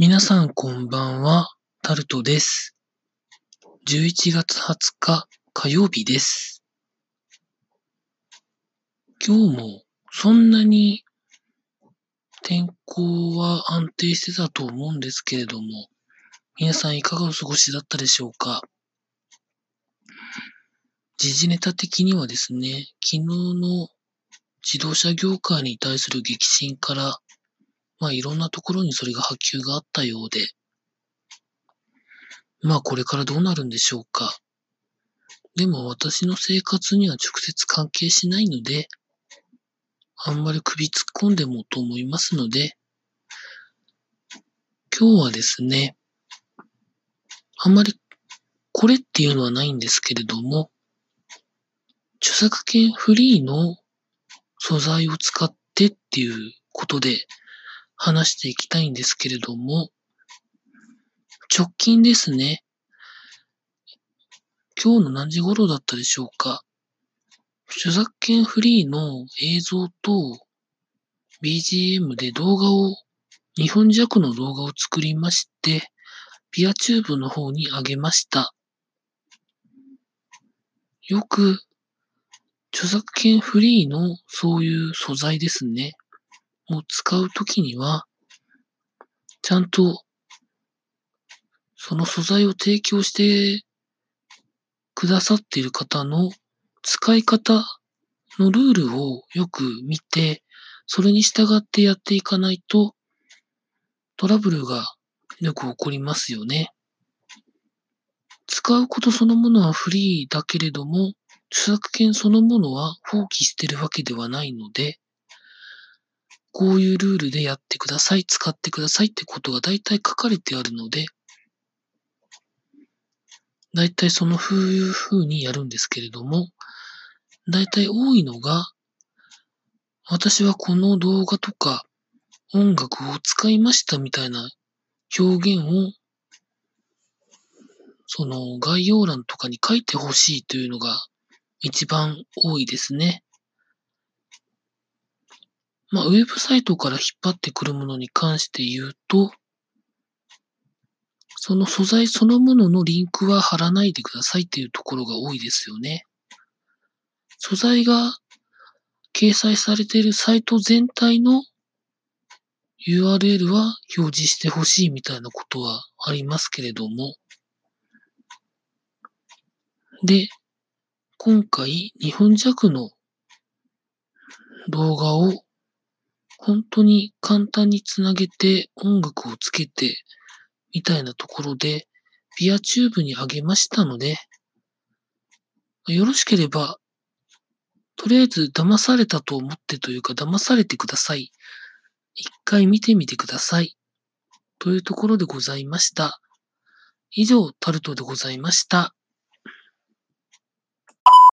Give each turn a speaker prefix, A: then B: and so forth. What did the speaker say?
A: 皆さんこんばんは、タルトです。11月20日火曜日です。今日もそんなに天候は安定してたと思うんですけれども、皆さんいかがお過ごしだったでしょうか？時事ネタ的にはですね、昨日の自動車業界に対する激震から、まあいろんなところにそれが波及があったようで、まあこれからどうなるんでしょうか。でも私の生活には直接関係しないので、あんまり首突っ込んでもと思いますので、今日はですね、あんまりこれっていうのはないんですけれども、著作権フリーの素材を使ってっていうことで話していきたいんですけれども、直近ですね。今日の何時頃だったでしょうか。著作権フリーの映像と BGM で動画を、2分弱の動画を作りまして、ピアチューブの方に上げました。よく、著作権フリーのそういう素材ですね。を使うときには、ちゃんと、その素材を提供してくださっている方の使い方のルールをよく見て、それに従ってやっていかないと、トラブルがよく起こりますよね。使うことそのものはフリーだけれども、著作権そのものは放棄してるわけではないので、こういうルールでやってください、使ってくださいってことが大体書かれてあるので、大体その風風にやるんですけれども、大体多いのが、私はこの動画とか音楽を使いましたみたいな表現を、その概要欄とかに書いてほしいというのが一番多いですね。まあ、ウェブサイトから引っ張ってくるものに関して言うと、その素材そのもののリンクは貼らないでくださいっていうところが多いですよね。素材が掲載されているサイト全体の URL は表示してほしいみたいなことはありますけれども。で、今回2分弱の動画を本当に簡単につなげて音楽をつけてみたいなところでピアチューブに上げましたので、よろしければ、とりあえず騙されたと思ってというか騙されてください。一回見てみてください。というところでございました。以上、タルトでございました。